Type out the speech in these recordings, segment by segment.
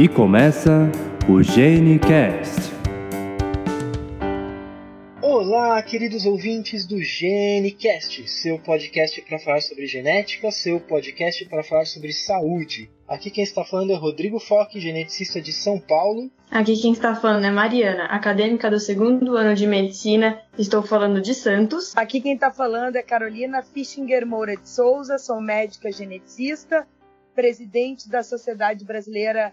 E começa o GeneCast. Olá, queridos ouvintes do GeneCast, seu podcast para falar sobre genética, seu podcast para falar sobre saúde. Aqui quem está falando é Rodrigo Foque, geneticista de São Paulo. Aqui quem está falando é Mariana, acadêmica do segundo ano de medicina. Estou falando de Santos. Aqui quem está falando é Carolina Fischinger Moura de Souza, sou médica geneticista, presidente da Sociedade Brasileira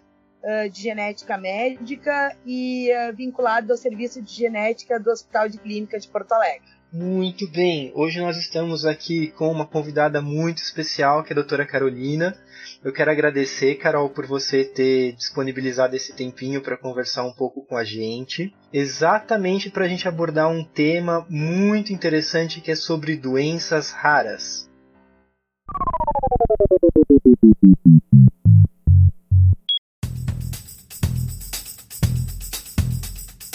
de genética médica e uh, vinculado ao serviço de genética do Hospital de Clínica de Porto Alegre. Muito bem, hoje nós estamos aqui com uma convidada muito especial, que é a doutora Carolina. Eu quero agradecer, Carol, por você ter disponibilizado esse tempinho para conversar um pouco com a gente, exatamente para a gente abordar um tema muito interessante que é sobre doenças raras.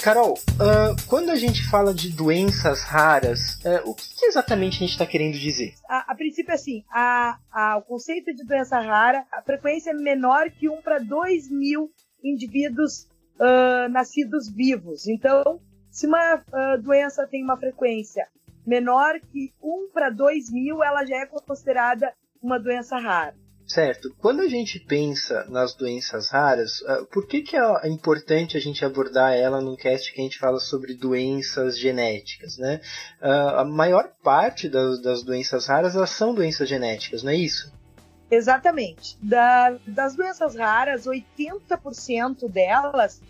Carol, uh, quando a gente fala de doenças raras, uh, o que, que, exatamente a gente está querendo dizer? A, a princípio, assim, a, a, o conceito de doença rara, a frequência é menor que 1 para 2 mil indivíduos uh, nascidos vivos. Então, se uma doença tem uma frequência menor que 1 para 2 mil, ela já é considerada uma doença rara. Certo. Quando a gente pensa nas doenças raras, ah, por que, que é importante a gente abordar ela num cast que a gente fala sobre doenças genéticas, né? Ah, a maior parte das, das doenças raras elas são doenças genéticas, não é isso? Exatamente. Da, das doenças raras, 80% delas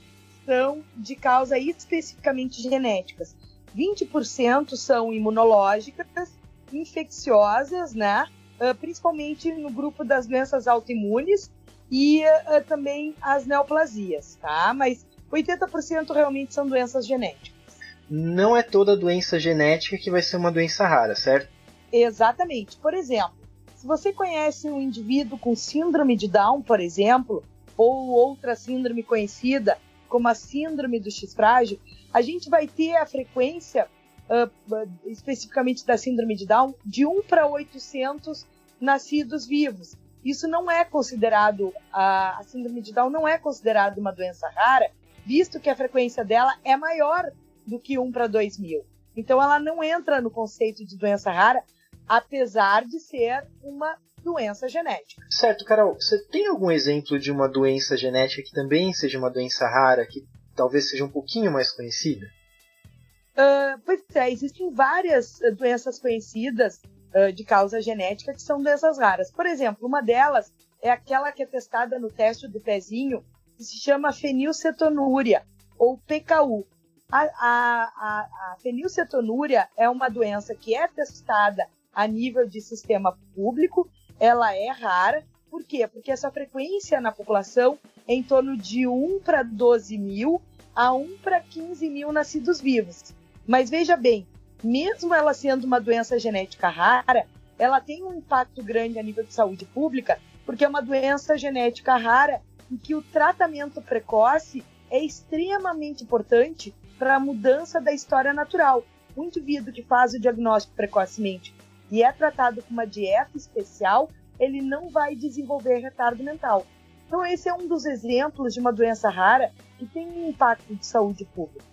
são de causa especificamente genéticas. 20% são imunológicas, infecciosas, né? Uh, principalmente no grupo das doenças autoimunes e uh, também as neoplasias, tá? Mas 80% realmente são doenças genéticas. Não é toda doença genética que vai ser uma doença rara, certo? Exatamente. Por exemplo, se você conhece um indivíduo com síndrome de Down, por exemplo, ou outra síndrome conhecida como a síndrome do X frágil, a gente vai ter a frequência uh, especificamente da síndrome de Down de 1 para 800 nascidos vivos. Isso não é considerado, a, a síndrome de Down não é considerada uma doença rara, visto que a frequência dela é maior do que 1 para 2 mil. Então ela não entra no conceito de doença rara, apesar de ser uma doença genética. Certo, Carol. Você tem algum exemplo de uma doença genética que também seja uma doença rara, que talvez seja um pouquinho mais conhecida? Uh, pois é, existem várias doenças conhecidas uh, de causa genética que são doenças raras. Por exemplo, uma delas é aquela que é testada no teste do pezinho, que se chama fenilcetonúria, ou PKU. A, a, a, a fenilcetonúria é uma doença que é testada a nível de sistema público, ela é rara. Por quê? Porque essa frequência na população é em torno de 1 para 12 mil a 1 para 15 mil nascidos vivos. Mas veja bem, mesmo ela sendo uma doença genética rara, ela tem um impacto grande a nível de saúde pública, porque é uma doença genética rara em que o tratamento precoce é extremamente importante para a mudança da história natural. O indivíduo que faz o diagnóstico precocemente e é tratado com uma dieta especial, ele não vai desenvolver retardo mental. Então, esse é um dos exemplos de uma doença rara que tem um impacto de saúde pública.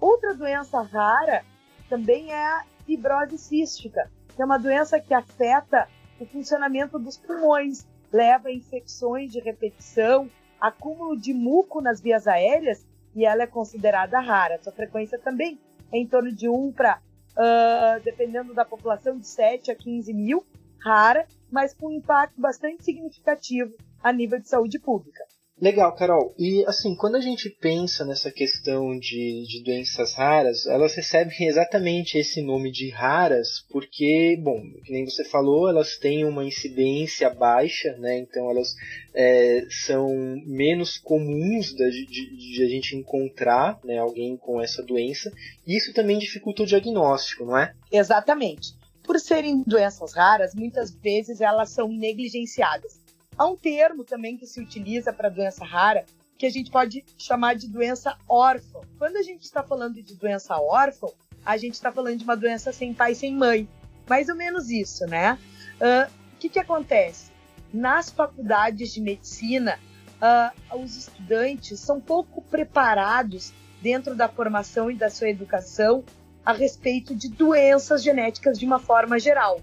Outra doença rara também é a fibrose cística, que é uma doença que afeta o funcionamento dos pulmões, leva a infecções de repetição, acúmulo de muco nas vias aéreas e ela é considerada rara. Sua frequência também é em torno de 1 para, uh, dependendo da população, de 7 a 15 mil, rara, mas com um impacto bastante significativo a nível de saúde pública. Legal, Carol. E assim, quando a gente pensa nessa questão de, de doenças raras, elas recebem exatamente esse nome de raras porque, bom, nem você falou, elas têm uma incidência baixa, né? Então elas é, são menos comuns de, de, de, a gente encontrar né, alguém com essa doença. E isso também dificulta o diagnóstico, não é? Exatamente. Por serem doenças raras, muitas vezes elas são negligenciadas. Há um termo também que se utiliza para doença rara que a gente pode chamar de doença órfã. Quando a gente está falando de doença órfã, a gente está falando de uma doença sem pai sem mãe. Mais ou menos isso, né? O uh, que, que acontece? Nas faculdades de medicina, uh, os estudantes são pouco preparados dentro da formação e da sua educação a respeito de doenças genéticas de uma forma geral.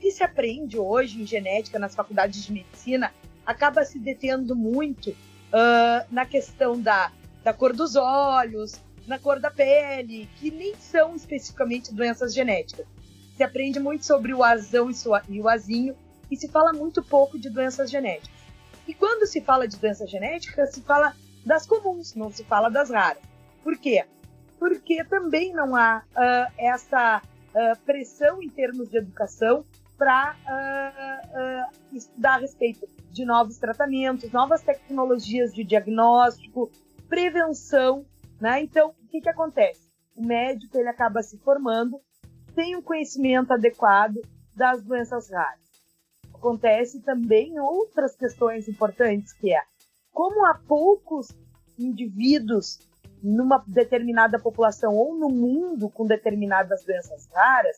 Que se aprende hoje em genética nas faculdades de medicina acaba se detendo muito uh, na questão da, da cor dos olhos, na cor da pele, que nem são especificamente doenças genéticas. Se aprende muito sobre o azão e o azinho e se fala muito pouco de doenças genéticas. E quando se fala de doenças genéticas, se fala das comuns, não se fala das raras. Por quê? Porque também não há uh, essa uh, pressão em termos de educação para uh, estudar a respeito de novos tratamentos, novas tecnologias de diagnóstico, prevenção, né? Então, o que, que acontece? O médico ele acaba se formando sem um conhecimento adequado das doenças raras. Acontece também outras questões importantes, que é como há poucos indivíduos numa determinada população ou no mundo com determinadas doenças raras,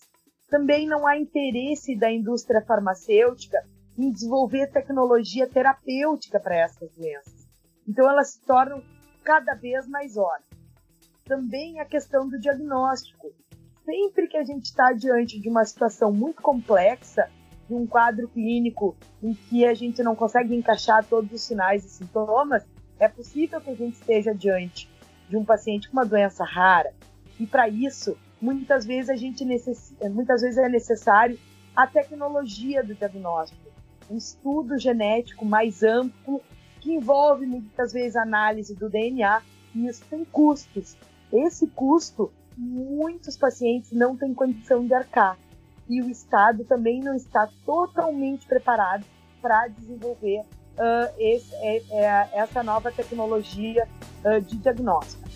também não há interesse da indústria farmacêutica em desenvolver tecnologia terapêutica para essas doenças. Então elas se tornam cada vez mais horas. Também a questão do diagnóstico. Sempre que a gente está diante de uma situação muito complexa, de um quadro clínico em que a gente não consegue encaixar todos os sinais e sintomas, é possível que a gente esteja diante de um paciente com uma doença rara. E para isso, muitas vezes a gente necess... muitas vezes é necessário a tecnologia do diagnóstico, um estudo genético mais amplo que envolve muitas vezes análise do DNA e isso tem custos. Esse custo muitos pacientes não têm condição de arcar e o Estado também não está totalmente preparado para desenvolver uh, esse, é, é, essa nova tecnologia uh, de diagnóstico.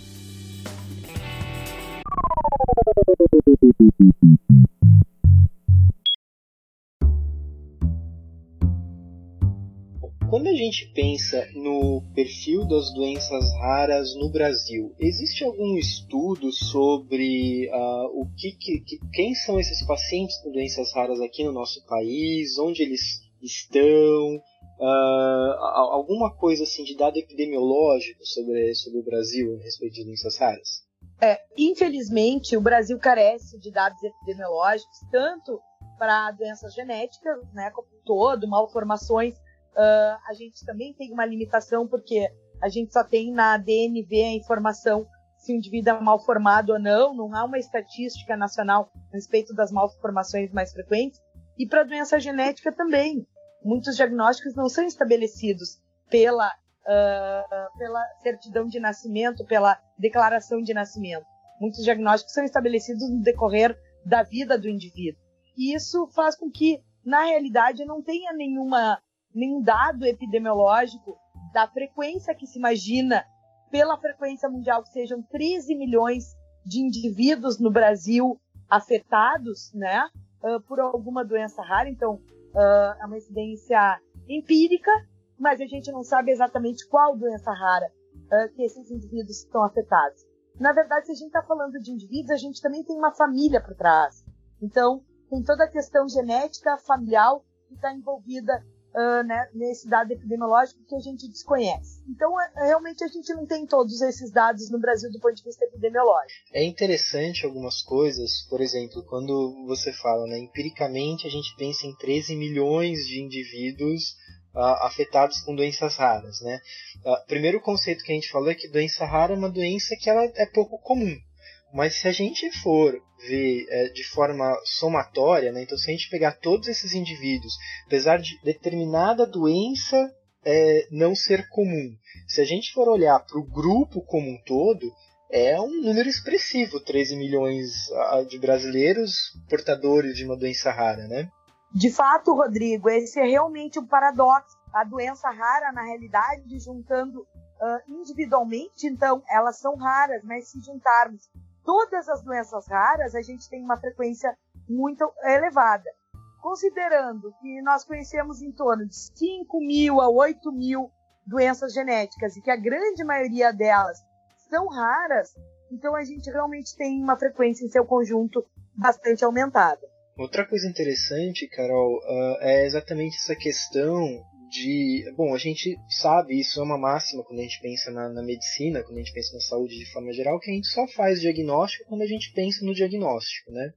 Quando a gente pensa no perfil das doenças raras no Brasil, existe algum estudo sobre uh, o que, que, quem são esses pacientes com doenças raras aqui no nosso país, onde eles estão, uh, alguma coisa assim de dado epidemiológico sobre, sobre o Brasil a respeito de doenças raras? É, infelizmente, o Brasil carece de dados epidemiológicos, tanto para doenças genéticas, né, como todo, malformações Uh, a gente também tem uma limitação porque a gente só tem na DNV a informação se o indivíduo é mal formado ou não, não há uma estatística nacional a respeito das malformações mais frequentes. E para doença genética também. Muitos diagnósticos não são estabelecidos pela, uh, pela certidão de nascimento, pela declaração de nascimento. Muitos diagnósticos são estabelecidos no decorrer da vida do indivíduo. E isso faz com que, na realidade, não tenha nenhuma nenhum dado epidemiológico da frequência que se imagina pela frequência mundial que sejam 13 milhões de indivíduos no Brasil afetados, né, uh, por alguma doença rara. Então, uh, é uma incidência empírica, mas a gente não sabe exatamente qual doença rara uh, que esses indivíduos estão afetados. Na verdade, se a gente está falando de indivíduos, a gente também tem uma família por trás. Então, tem toda a questão genética, familiar que está envolvida uh, né, nesse dado epidemiológico que a gente desconhece. Então, é, realmente, a gente não tem todos esses dados no Brasil do ponto de vista epidemiológico. É interessante algumas coisas, por exemplo, quando você fala, né, empiricamente, a gente pensa em 13 milhões de indivíduos Uh, afetados com doenças raras, né? Uh, primeiro conceito que a gente falou é que doença rara é uma doença que ela é pouco comum. Mas se a gente for ver é, de forma somatória, né, então se a gente pegar todos esses indivíduos, apesar de determinada doença é, não ser comum, se a gente for olhar para o grupo como um todo, é um número expressivo, 13 milhões de brasileiros portadores de uma doença rara, né? De fato, Rodrigo, esse é realmente um paradoxo. A doença rara, na realidade, juntando uh, individualmente, então, elas são raras, mas se juntarmos todas as doenças raras, a gente tem uma frequência muito elevada. Considerando que nós conhecemos em torno de 5 mil a 8 mil doenças genéticas e que a grande maioria delas são raras, então a gente realmente tem uma frequência em seu conjunto bastante aumentada. Outra coisa interessante, Carol, uh, é exatamente essa questão de. Bom, a gente sabe, isso é uma máxima quando a gente pensa na, na, medicina, quando a gente pensa na saúde de forma geral, que a gente só faz diagnóstico quando a gente pensa no diagnóstico, né?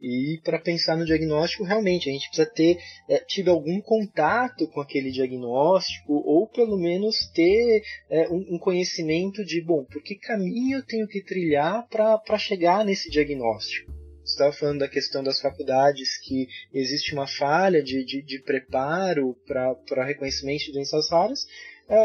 E para pensar no diagnóstico, realmente, a gente precisa ter é, tido algum contato com aquele diagnóstico, ou pelo menos ter é, um, um, conhecimento de, bom, por que caminho eu tenho que trilhar para chegar nesse diagnóstico estava falando da questão das faculdades, que existe uma falha de, de, de preparo para reconhecimento de doenças raras,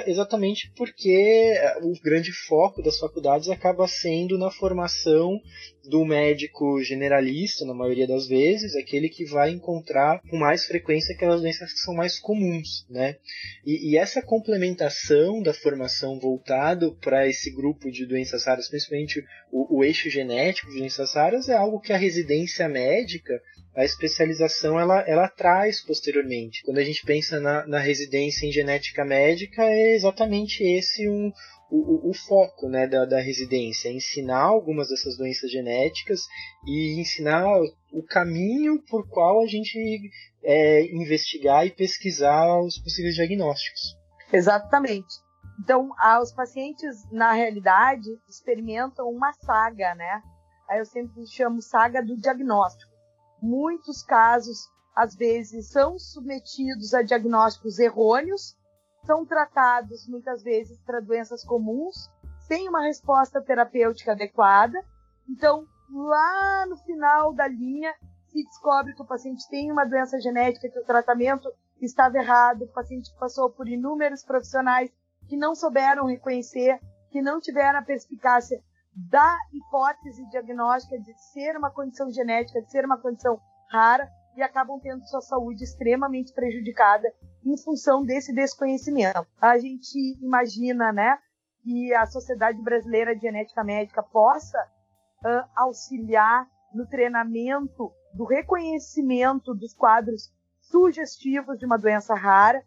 exatamente porque é, o grande foco das faculdades acaba sendo na formação do médico generalista, na maioria das vezes, aquele que vai encontrar com mais frequência aquelas doenças que são mais comuns, né? E, e essa complementação da formação voltado para esse grupo de doenças raras, principalmente o, o eixo genético de doenças raras, é algo que a residência médica a especialização ela, ela traz posteriormente. Quando a gente pensa na, na residência em genética médica, é exatamente esse um, o, o, foco né, da, da residência, é ensinar algumas dessas doenças genéticas e ensinar o caminho por qual a gente é, investigar e pesquisar os possíveis diagnósticos. Exatamente. Então, os pacientes, na realidade, experimentam uma saga, né? Aí eu sempre chamo saga do diagnóstico muitos casos, às vezes, são submetidos a diagnósticos errôneos, são tratados muitas vezes para doenças comuns, sem uma resposta terapêutica adequada. Então, lá no final da linha, se descobre que o paciente tem uma doença genética, que o tratamento estava errado, o paciente passou por inúmeros profissionais que não souberam reconhecer, que não tiveram a perspicácia da hipótese diagnóstica de ser uma condição genética, de ser uma condição rara, e acabam tendo sua saúde extremamente prejudicada em função desse desconhecimento. A gente imagina, né, que a Sociedade Brasileira de Genética Médica possa uh, auxiliar no treinamento do reconhecimento dos quadros sugestivos de uma doença rara.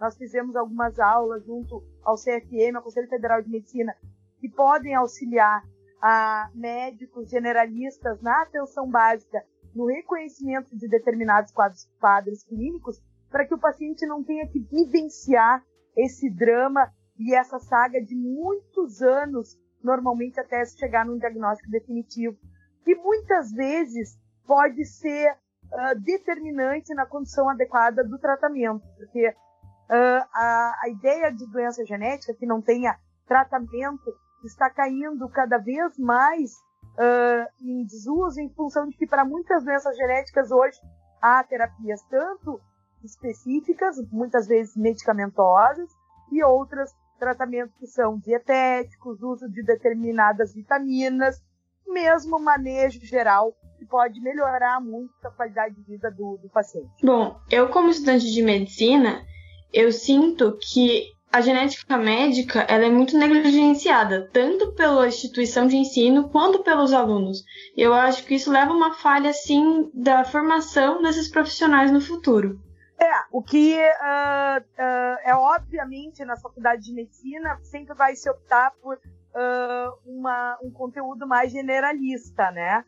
Nós fizemos algumas aulas junto ao CFM, ao Conselho Federal de Medicina, que podem auxiliar a médicos generalistas na atenção básica no reconhecimento de determinados quadros, quadros clínicos, para que o paciente não tenha que vivenciar esse drama e essa saga de muitos anos, normalmente até chegar num diagnóstico definitivo, que muitas vezes pode ser uh, determinante na condição adequada do tratamento, porque uh, a, a ideia de doença genética que não tenha tratamento está caindo cada vez mais uh, em desuso em função de que para muitas doenças genéticas hoje há terapias tanto específicas, muitas vezes medicamentosas, e outras tratamentos que são dietéticos, uso de determinadas vitaminas, mesmo manejo geral que pode melhorar muito a qualidade de vida do, do paciente. Bom, eu como estudante de medicina, eu sinto que a genética médica ela é muito negligenciada, tanto pela instituição de ensino quanto pelos alunos. Eu acho que isso leva a uma falha, assim, da formação desses profissionais no futuro. É, o que uh, uh, é obviamente na faculdade de medicina sempre vai se optar por uh, uma, um conteúdo mais generalista, né?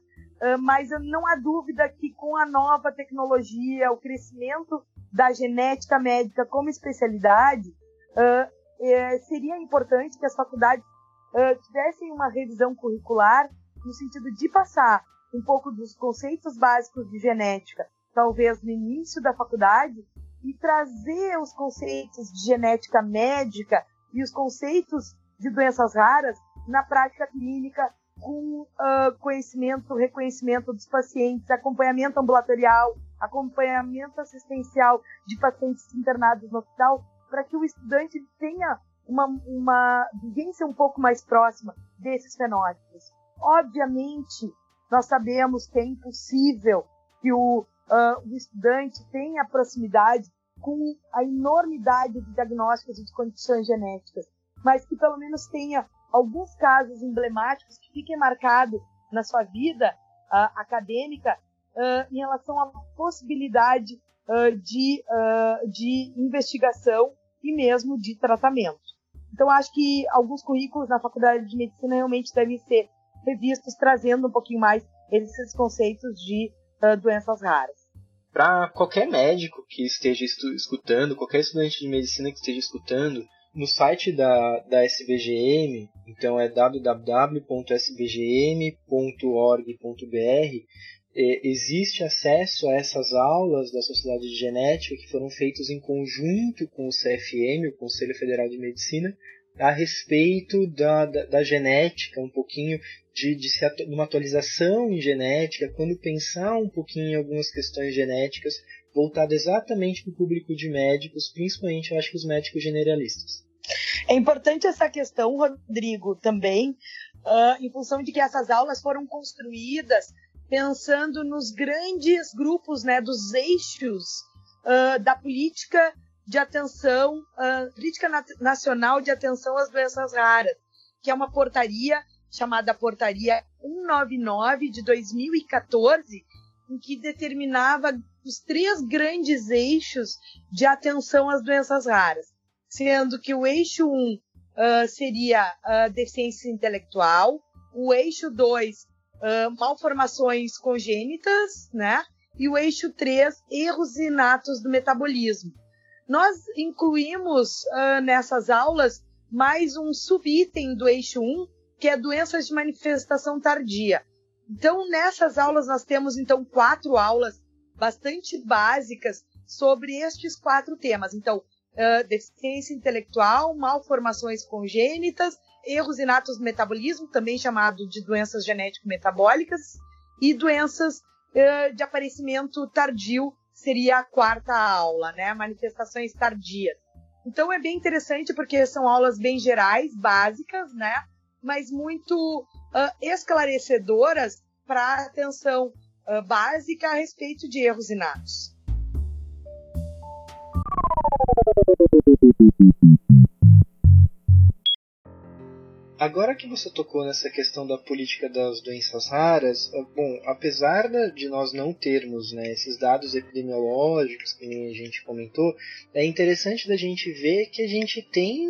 mas não há dúvida que com a nova tecnologia, o crescimento da genética médica como especialidade, uh, seria importante que as faculdades uh, tivessem uma revisão curricular no sentido de passar um pouco dos conceitos básicos de genética, talvez no início da faculdade, e trazer os conceitos de genética médica e os conceitos de doenças raras na prática clínica com uh, conhecimento, reconhecimento dos pacientes, acompanhamento ambulatorial, acompanhamento assistencial de pacientes internados no hospital, para que o estudante tenha uma, uma vivência um pouco mais próxima desses fenótipos. Obviamente, nós sabemos que é impossível que o, uh, o estudante tenha proximidade com a enormidade de diagnósticos e de condições genéticas, mas que pelo menos tenha alguns casos emblemáticos que fiquem marcados na sua vida uh, acadêmica uh, em relação à possibilidade de, de investigação e mesmo de tratamento. Então, acho que alguns currículos na faculdade de medicina realmente devem ser revistos, trazendo um pouquinho mais esses conceitos de uh, doenças raras. para qualquer médico que esteja escutando, qualquer estudante de medicina que esteja escutando, no site da, da SBGM, então é www.sbgm.org.br, existe acesso a essas aulas da Sociedade de Genética que foram feitas em conjunto com o CFM, o Conselho Federal de Medicina, a respeito da, da, da genética, um pouquinho de, de, se atu, uma atualização em genética, quando pensar um pouquinho em algumas questões genéticas, voltado exatamente para o público de médicos, principalmente eu acho que os médicos generalistas. É importante essa questão, Rodrigo, também, uh, em função de que essas aulas foram construídas pensando nos grandes grupos, né, dos eixos uh, da política de atenção, uh, política na nacional de atenção às doenças raras, que é uma portaria chamada Portaria 199 de 2014, em que determinava os três grandes eixos de atenção às doenças raras, sendo que o eixo 1 uh, seria a deficiência intelectual, o eixo 2 malformações congênitas, né? E o eixo 3, erros inatos do metabolismo. Nós incluímos uh, nessas aulas mais um subitem do eixo 1, que é doenças de manifestação tardia. Então, nessas aulas, nós temos então quatro aulas bastante básicas sobre estes quatro temas. Então, uh, deficiência intelectual, malformações congênitas erros inatos do metabolismo, também chamado de doenças genético-metabólicas, e doenças uh, de aparecimento tardio, seria a quarta aula, né? Manifestações tardias. Então é bem interessante porque são aulas bem gerais, básicas, né? Mas muito uh, esclarecedoras para atenção uh, básica a respeito de erros inatos. Agora que você tocou nessa questão da política das doenças raras, ah, bom, apesar de nós não termos né, esses dados epidemiológicos que a gente comentou, é interessante da gente ver que a gente tem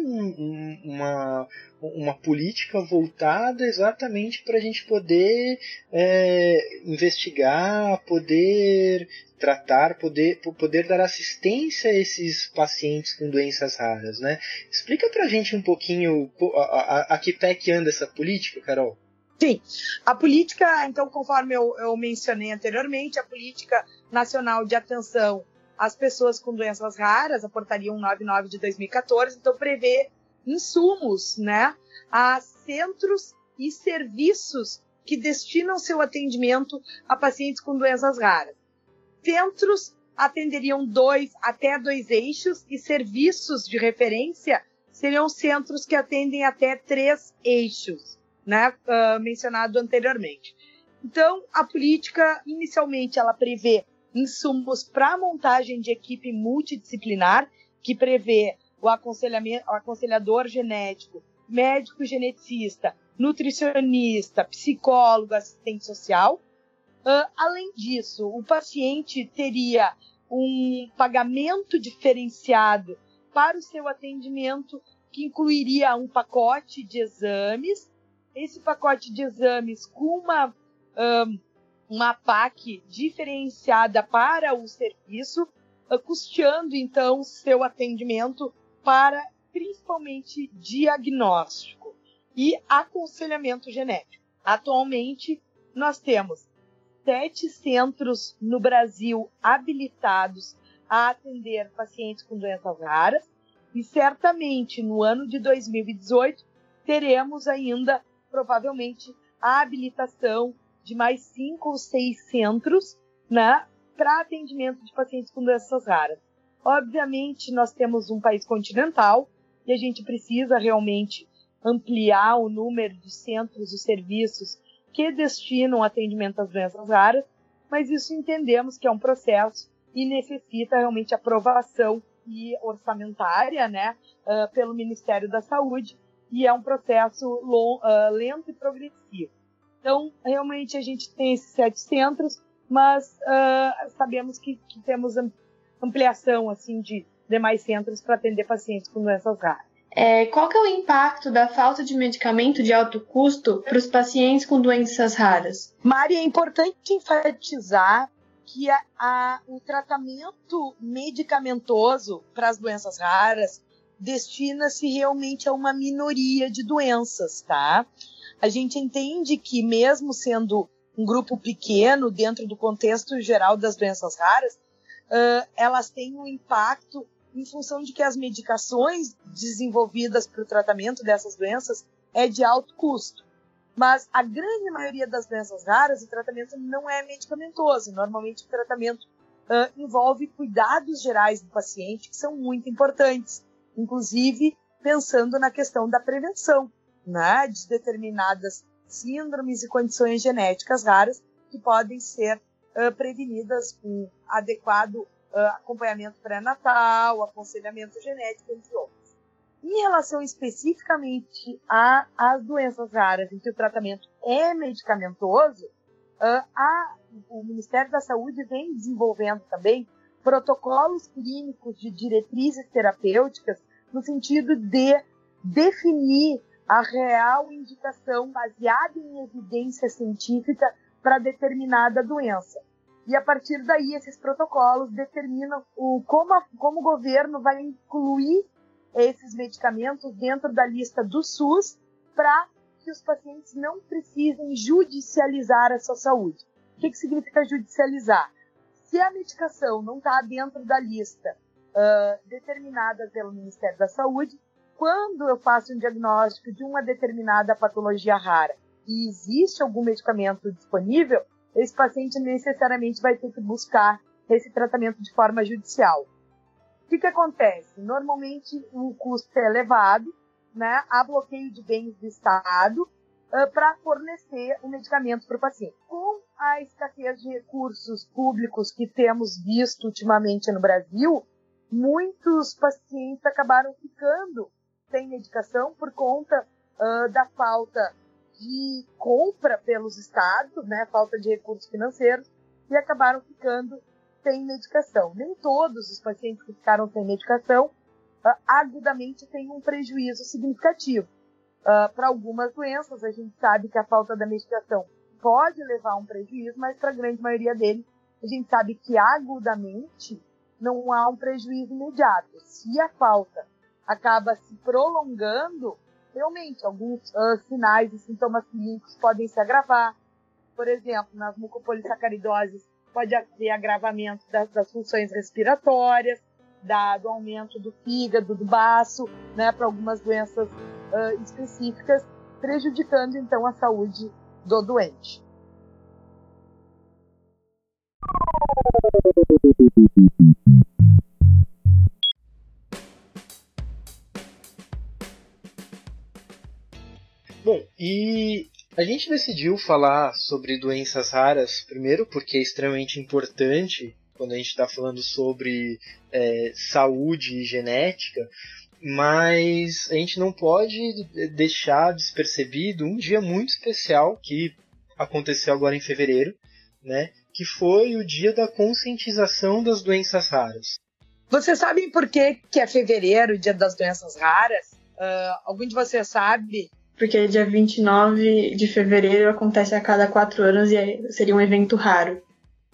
uma, uma política voltada exatamente para a gente poder é, investigar, poder tratar, poder, poder dar assistência a esses pacientes com doenças raras, né? Explica para a gente um pouquinho a, a, a que pé que anda essa política, Carol. Sim, a política, então, conforme eu, eu mencionei anteriormente, a política nacional de atenção às pessoas com doenças raras, a portaria 199 de 2014, então prevê insumos, né, a centros e serviços que destinam seu atendimento a pacientes com doenças raras. Centros atenderiam dois até dois eixos e serviços de referência seriam centros que atendem até três eixos, né, uh, mencionado anteriormente. Então, a política inicialmente ela prevê insumos para montagem de equipe multidisciplinar, que prevê o aconselhamento, o aconselhador genético, médico geneticista, nutricionista, psicólogo, assistente social. Uh, além disso, o paciente teria um pagamento diferenciado para o seu atendimento, que incluiria um pacote de exames. Esse pacote de exames com uma, um, uma PAC diferenciada para o serviço, uh, custeando então seu atendimento para principalmente diagnóstico e aconselhamento genético. Atualmente, nós temos sete centros no Brasil habilitados a atender pacientes com doenças raras e certamente no ano de 2018 teremos ainda provavelmente a habilitação de mais cinco ou seis centros né, para atendimento de pacientes com doenças raras. Obviamente, nós temos um país continental e a gente precisa realmente ampliar o número de centros e serviços que destinam atendimento às doenças raras, mas isso entendemos que é um processo e necessita realmente aprovação e orçamentária, né, uh, pelo Ministério da Saúde, e é um processo long, uh, lento e progressivo. Então, realmente a gente tem esses sete centros, mas uh, sabemos que, que temos ampliação assim de demais centros para atender pacientes com doenças raras. É, qual que é o impacto da falta de medicamento de alto custo para os pacientes com doenças raras? Mari, é importante enfatizar que a, a, o tratamento medicamentoso para as doenças raras destina-se realmente a uma minoria de doenças, tá? A gente entende que mesmo sendo um grupo pequeno dentro do contexto geral das doenças raras, uh, elas têm um impacto em função de que as medicações desenvolvidas para o tratamento dessas doenças é de alto custo. Mas a grande maioria das doenças raras, o tratamento não é medicamentoso. Normalmente, o tratamento uh, envolve cuidados gerais do paciente, que são muito importantes, inclusive pensando na questão da prevenção né, de determinadas síndromes e condições genéticas raras que podem ser uh, prevenidas com adequado uh, acompanhamento pré-natal, aconselhamento genético, entre outros. Em relação especificamente às doenças raras em que o tratamento é medicamentoso, uh, a, o Ministério da Saúde vem desenvolvendo também protocolos clínicos de diretrizes terapêuticas no sentido de definir a real indicação baseada em evidência científica para determinada doença. E a partir daí, esses protocolos determinam o, como, a, como o governo vai incluir esses medicamentos dentro da lista do SUS para que os pacientes não precisem judicializar a sua saúde. O que, que significa judicializar? Se a medicação não está dentro da lista uh, determinada pelo Ministério da Saúde, quando eu faço um diagnóstico de uma determinada patologia rara e existe algum medicamento disponível, esse paciente necessariamente vai ter que buscar esse tratamento de forma judicial. O que, que acontece? Normalmente o custo é elevado, né? há bloqueio de bens do Estado uh, para fornecer o medicamento para o paciente. Com a escassez de recursos públicos que temos visto ultimamente no Brasil, muitos pacientes acabaram ficando sem medicação por conta uh, da falta de compra pelos estados, né, falta de recursos financeiros, e acabaram ficando sem medicação. Nem todos os pacientes que ficaram sem medicação uh, agudamente têm um prejuízo significativo. Uh, para algumas doenças, a gente sabe que a falta da medicação pode levar a um prejuízo, mas para a grande maioria deles, a gente sabe que agudamente não há um prejuízo imediato. Se a falta acaba se prolongando, realmente alguns uh, sinais e sintomas clínicos podem se agravar. Por exemplo, nas mucopolissacaridoses, pode haver agravamento das, das funções respiratórias, dado aumento do fígado, do baço, né, para algumas doenças uh, específicas, prejudicando então a saúde do doente. Bom, e a gente decidiu falar sobre doenças raras, primeiro porque é extremamente importante quando a gente está falando sobre é, saúde e genética, mas a gente não pode deixar despercebido um dia muito especial que aconteceu agora em fevereiro, né? Que foi o dia da conscientização das doenças raras. Vocês sabem por que, que é fevereiro, o dia das doenças raras? Uh, algum de vocês sabe porque dia 29 de fevereiro acontece a cada quatro anos e seria um evento raro.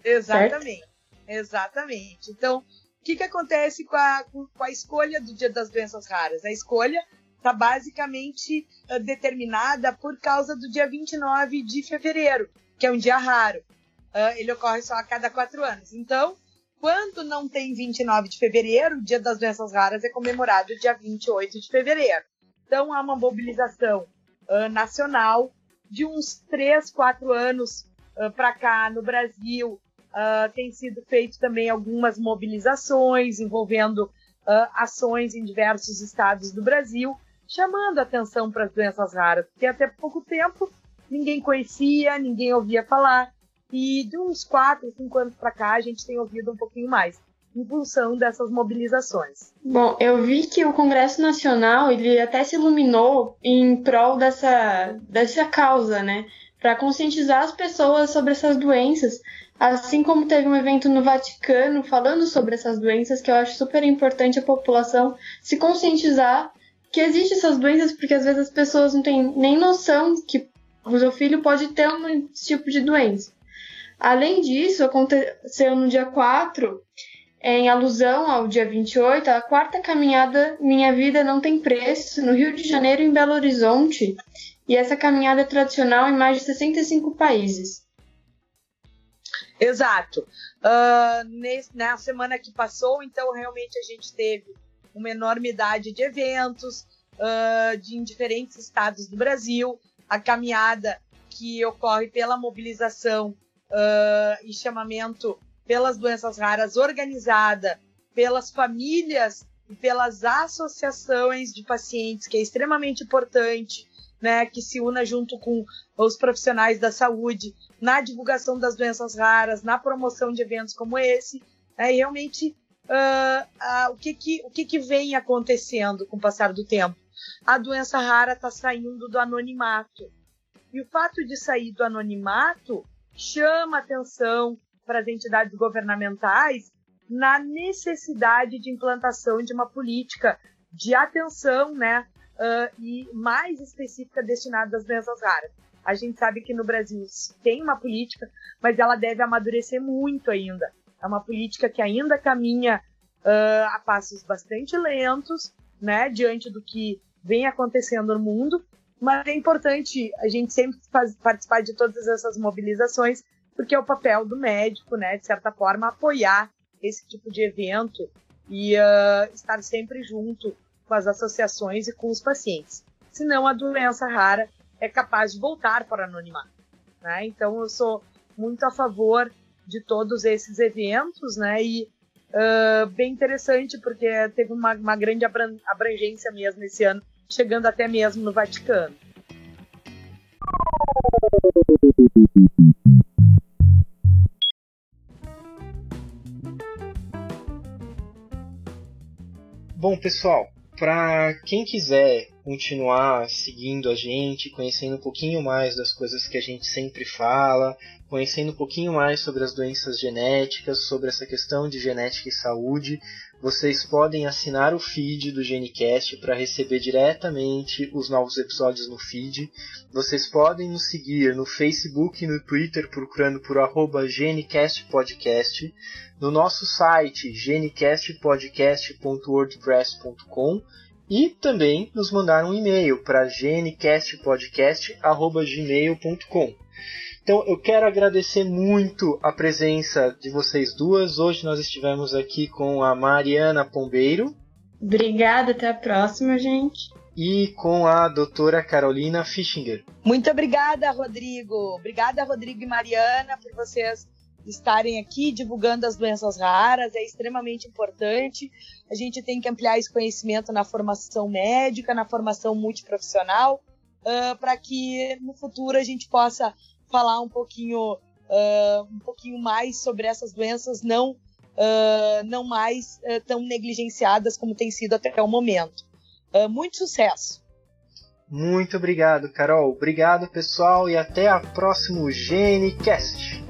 Exatamente. Certo? Exatamente. Então, o que, que acontece com a, com a escolha do Dia das Doenças Raras? A escolha está basicamente uh, determinada por causa do dia 29 de fevereiro, que é um dia raro. Uh, ele ocorre só a cada quatro anos. Então, quando não tem 29 de fevereiro, o Dia das Doenças Raras é comemorado dia 28 de fevereiro. Então há uma mobilização uh, nacional de uns 3, 4 anos uh, para cá no Brasil. Uh, tem sido feito também algumas mobilizações envolvendo ações em diversos estados do Brasil, chamando atenção para as doenças raras, porque até pouco tempo ninguém conhecia, ninguém ouvia falar. E de uns 4, 5 anos para cá, a gente tem ouvido um pouquinho mais em função dessas mobilizações. Bom, eu vi que o Congresso Nacional ele até se iluminou em prol dessa, dessa causa, né? Para conscientizar as pessoas sobre essas doenças, assim como teve um evento no Vaticano falando sobre essas doenças, que eu acho super importante a população se conscientizar que existem essas doenças, porque às vezes as pessoas não têm nem noção que o seu filho pode ter um tipo de doença. Além disso, aconteceu no dia 4, em alusão ao dia 28, a quarta caminhada Minha Vida Não Tem Preço, no Rio de Janeiro e em Belo Horizonte. E essa caminhada é tradicional em mais de 65 países. Exato. Uh, nesse, na semana que passou, então, realmente a gente teve uma enormidade de eventos uh, de, em diferentes estados do Brasil. A caminhada que ocorre pela mobilização uh, e chamamento pelas doenças raras organizada pelas famílias e pelas associações de pacientes, que é extremamente importante, né, que se una junto com os profissionais da saúde na divulgação das doenças raras, na promoção de eventos como esse, né, e realmente uh, uh, o, que, que, o que, que vem acontecendo com o passar do tempo? A doença rara está saindo do anonimato. E o fato de sair do anonimato chama atenção para as entidades governamentais na necessidade de implantação de uma política de atenção, né, uh, e mais específica destinada às doenças raras. A gente sabe que no Brasil tem uma política, mas ela deve amadurecer muito ainda. É uma política que ainda caminha uh, a passos bastante lentos, né, diante do que vem acontecendo no mundo, mas é importante a gente sempre participar de todas essas mobilizações, porque é o papel do médico, né, de certa forma, apoiar esse tipo de evento e uh, estar sempre junto com as associações e com os pacientes. Senão a doença rara é capaz de voltar para o anonimato. Né? Então eu sou muito a favor de todos esses eventos, né? E uh, bem interessante porque teve uma, uma grande abrangência mesmo esse ano chegando até mesmo no Vaticano. Bom, pessoal, para quem quiser continuar seguindo a gente, conhecendo um pouquinho mais das coisas que a gente sempre fala, conhecendo um pouquinho mais sobre as doenças genéticas, sobre essa questão de genética e saúde, vocês podem assinar o feed do GeneCast para receber diretamente os novos episódios no feed. Vocês podem nos seguir no Facebook e no Twitter procurando por arroba GeneCastPodcast, no nosso site genecastpodcast.wordpress.com e também nos mandar um e-mail para genecastpodcast.gmail.com. Então eu quero agradecer muito a presença de vocês duas. Hoje nós estivemos aqui com a Mariana Pombeiro. Obrigada, até a próxima, gente. E com a doutora Carolina Fischinger. Muito obrigada, Rodrigo. Obrigada, Rodrigo e Mariana, por vocês estarem aqui divulgando as doenças raras. É extremamente importante. A gente tem que ampliar esse conhecimento na formação médica, na formação multiprofissional, uh, para que no futuro a gente possa falar um pouquinho, uh, um pouquinho mais sobre essas doenças não, uh, não mais uh, tão negligenciadas como tem sido até o momento. muito sucesso! Muito obrigado, Carol. Obrigado, pessoal, e até a próximo GeneCast.